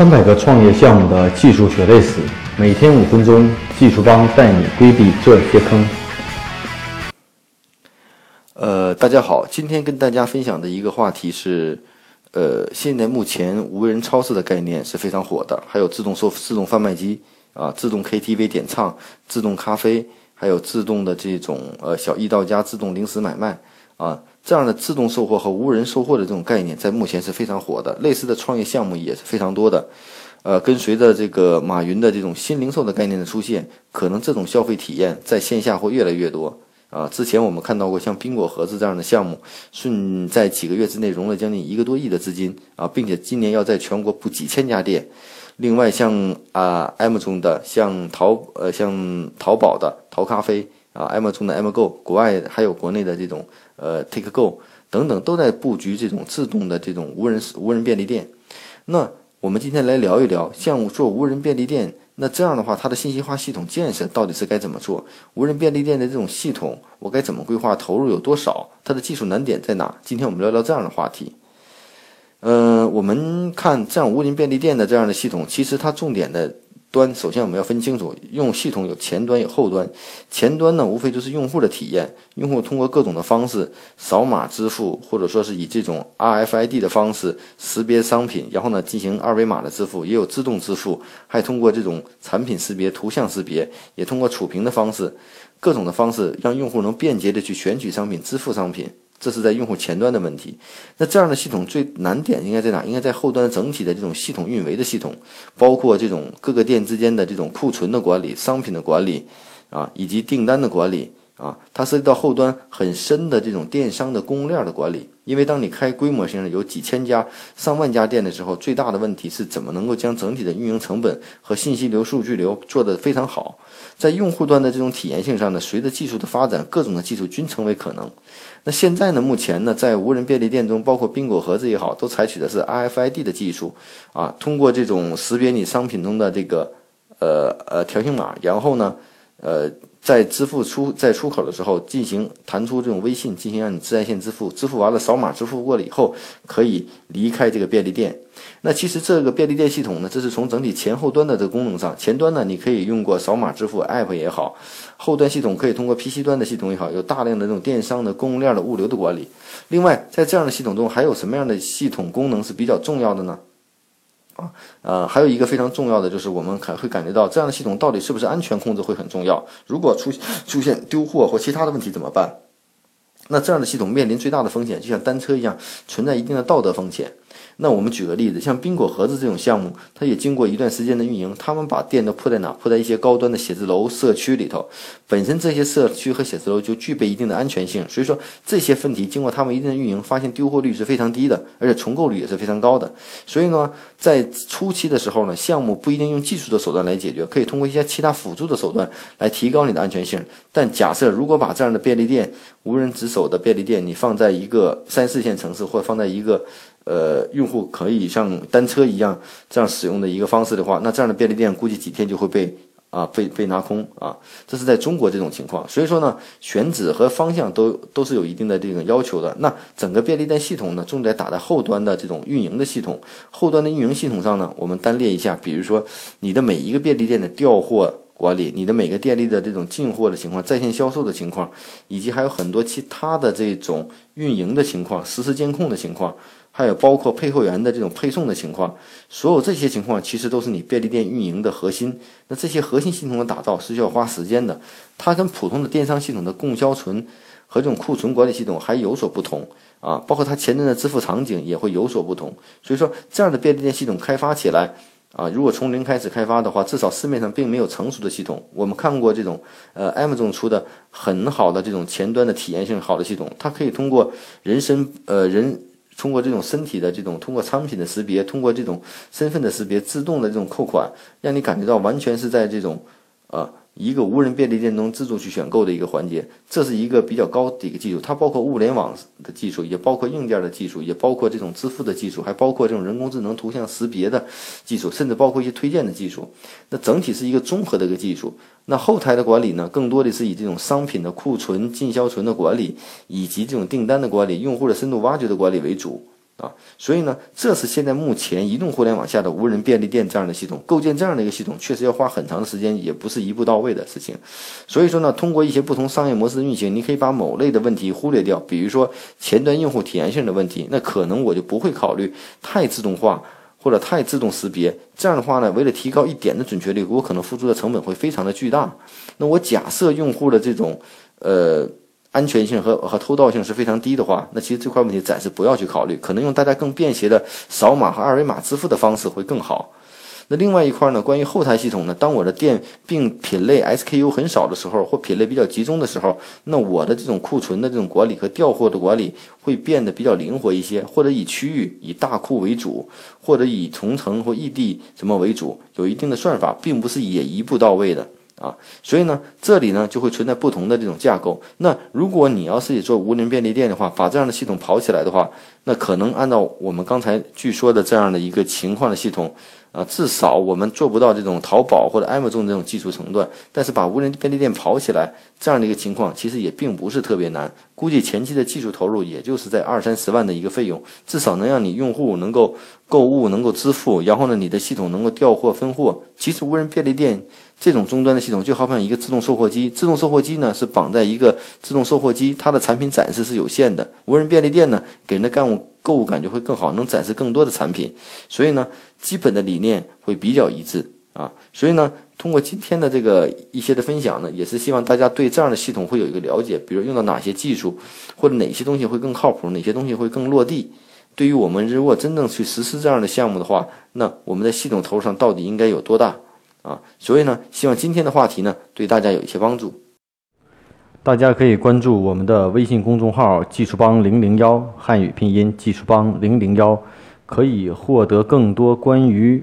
三百个创业项目的技术血泪史，每天五分钟，技术帮带你规避这些坑。呃，大家好，今天跟大家分享的一个话题是，呃，现在目前无人超市的概念是非常火的，还有自动售、自动贩卖机啊，自动 KTV 点唱、自动咖啡，还有自动的这种呃小易到家、自动零食买卖啊。这样的自动售货和无人售货的这种概念，在目前是非常火的。类似的创业项目也是非常多的。呃，跟随着这个马云的这种新零售的概念的出现，可能这种消费体验在线下会越来越多。啊，之前我们看到过像冰果盒子这样的项目，顺在几个月之内融了将近一个多亿的资金啊，并且今年要在全国布几千家店。另外，像啊 M 中的，像淘呃像淘宝的淘咖啡啊，M 中的 M Go，国外还有国内的这种。呃，Take Go 等等都在布局这种自动的这种无人无人便利店。那我们今天来聊一聊，像做无人便利店，那这样的话，它的信息化系统建设到底是该怎么做？无人便利店的这种系统，我该怎么规划？投入有多少？它的技术难点在哪？今天我们聊聊这样的话题。嗯，我们看这样无人便利店的这样的系统，其实它重点的。端首先我们要分清楚，用系统有前端有后端，前端呢无非就是用户的体验，用户通过各种的方式扫码支付，或者说是以这种 RFID 的方式识别商品，然后呢进行二维码的支付，也有自动支付，还通过这种产品识别、图像识别，也通过触屏的方式，各种的方式让用户能便捷的去选取商品、支付商品。这是在用户前端的问题，那这样的系统最难点应该在哪？应该在后端整体的这种系统运维的系统，包括这种各个店之间的这种库存的管理、商品的管理，啊，以及订单的管理，啊，它涉及到后端很深的这种电商的供应链的管理。因为当你开规模性的有几千家、上万家店的时候，最大的问题是怎么能够将整体的运营成本和信息流、数据流做得非常好。在用户端的这种体验性上呢，随着技术的发展，各种的技术均成为可能。那现在呢？目前呢，在无人便利店中，包括冰果盒子也好，都采取的是 RFID 的技术啊，通过这种识别你商品中的这个呃呃条形码，然后呢，呃，在支付出在出口的时候进行弹出这种微信，进行让你自在线支付，支付完了扫码支付过了以后，可以离开这个便利店。那其实这个便利店系统呢，这是从整体前后端的这个功能上，前端呢你可以用过扫码支付 App 也好，后端系统可以通过 PC 端的系统也好，有大量的这种电商的供应链的物流的管理。另外，在这样的系统中，还有什么样的系统功能是比较重要的呢？啊，呃，还有一个非常重要的就是我们还会感觉到这样的系统到底是不是安全控制会很重要。如果出出现丢货或其他的问题怎么办？那这样的系统面临最大的风险，就像单车一样，存在一定的道德风险。那我们举个例子，像冰果盒子这种项目，它也经过一段时间的运营，他们把店都铺在哪？铺在一些高端的写字楼社区里头。本身这些社区和写字楼就具备一定的安全性，所以说这些问题经过他们一定的运营，发现丢货率是非常低的，而且重购率也是非常高的。所以呢，在初期的时候呢，项目不一定用技术的手段来解决，可以通过一些其他辅助的手段来提高你的安全性。但假设如果把这样的便利店、无人值守的便利店，你放在一个三四线城市，或者放在一个。呃，用户可以像单车一样这样使用的一个方式的话，那这样的便利店估计几天就会被啊被被拿空啊。这是在中国这种情况，所以说呢，选址和方向都都是有一定的这种要求的。那整个便利店系统呢，重点打在后端的这种运营的系统，后端的运营系统上呢，我们单列一下，比如说你的每一个便利店的调货管理，你的每个店里的这种进货的情况、在线销售的情况，以及还有很多其他的这种运营的情况、实时监控的情况。还有包括配货员的这种配送的情况，所有这些情况其实都是你便利店运营的核心。那这些核心系统的打造是需要花时间的，它跟普通的电商系统的供销存和这种库存管理系统还有所不同啊，包括它前端的支付场景也会有所不同。所以说，这样的便利店系统开发起来啊，如果从零开始开发的话，至少市面上并没有成熟的系统。我们看过这种呃 Amazon 出的很好的这种前端的体验性好的系统，它可以通过人身呃人。通过这种身体的这种，通过商品的识别，通过这种身份的识别，自动的这种扣款，让你感觉到完全是在这种，呃。一个无人便利店中自助去选购的一个环节，这是一个比较高的一个技术，它包括物联网的技术，也包括硬件的技术，也包括这种支付的技术，还包括这种人工智能图像识别的技术，甚至包括一些推荐的技术。那整体是一个综合的一个技术。那后台的管理呢，更多的是以这种商品的库存、进销存的管理，以及这种订单的管理、用户的深度挖掘的管理为主。啊，所以呢，这是现在目前移动互联网下的无人便利店这样的系统，构建这样的一个系统，确实要花很长的时间，也不是一步到位的事情。所以说呢，通过一些不同商业模式的运行，你可以把某类的问题忽略掉，比如说前端用户体验性的问题，那可能我就不会考虑太自动化或者太自动识别。这样的话呢，为了提高一点的准确率，我可能付出的成本会非常的巨大。那我假设用户的这种呃。安全性和和偷盗性是非常低的话，那其实这块问题暂时不要去考虑，可能用大家更便携的扫码和二维码支付的方式会更好。那另外一块呢，关于后台系统呢，当我的店并品类 SKU 很少的时候，或品类比较集中的时候，那我的这种库存的这种管理和调货的管理会变得比较灵活一些，或者以区域以大库为主，或者以同城或异地什么为主，有一定的算法，并不是也一步到位的。啊，所以呢，这里呢就会存在不同的这种架构。那如果你要是也做无人便利店的话，把这样的系统跑起来的话，那可能按照我们刚才据说的这样的一个情况的系统，啊，至少我们做不到这种淘宝或者 Amazon 这种技术层段。但是把无人便利店跑起来这样的一个情况，其实也并不是特别难。估计前期的技术投入也就是在二三十万的一个费用，至少能让你用户能够购物、能够支付，然后呢，你的系统能够调货分货。其实无人便利店。这种终端的系统就好像一个自动售货机，自动售货机呢是绑在一个自动售货机，它的产品展示是有限的。无人便利店呢，给人的干物购物感觉会更好，能展示更多的产品，所以呢，基本的理念会比较一致啊。所以呢，通过今天的这个一些的分享呢，也是希望大家对这样的系统会有一个了解，比如用到哪些技术，或者哪些东西会更靠谱，哪些东西会更落地。对于我们如果真正去实施这样的项目的话，那我们在系统投入上到底应该有多大？啊，所以呢，希望今天的话题呢对大家有一些帮助。大家可以关注我们的微信公众号“技术帮零零幺”汉语拼音“技术帮零零幺”，可以获得更多关于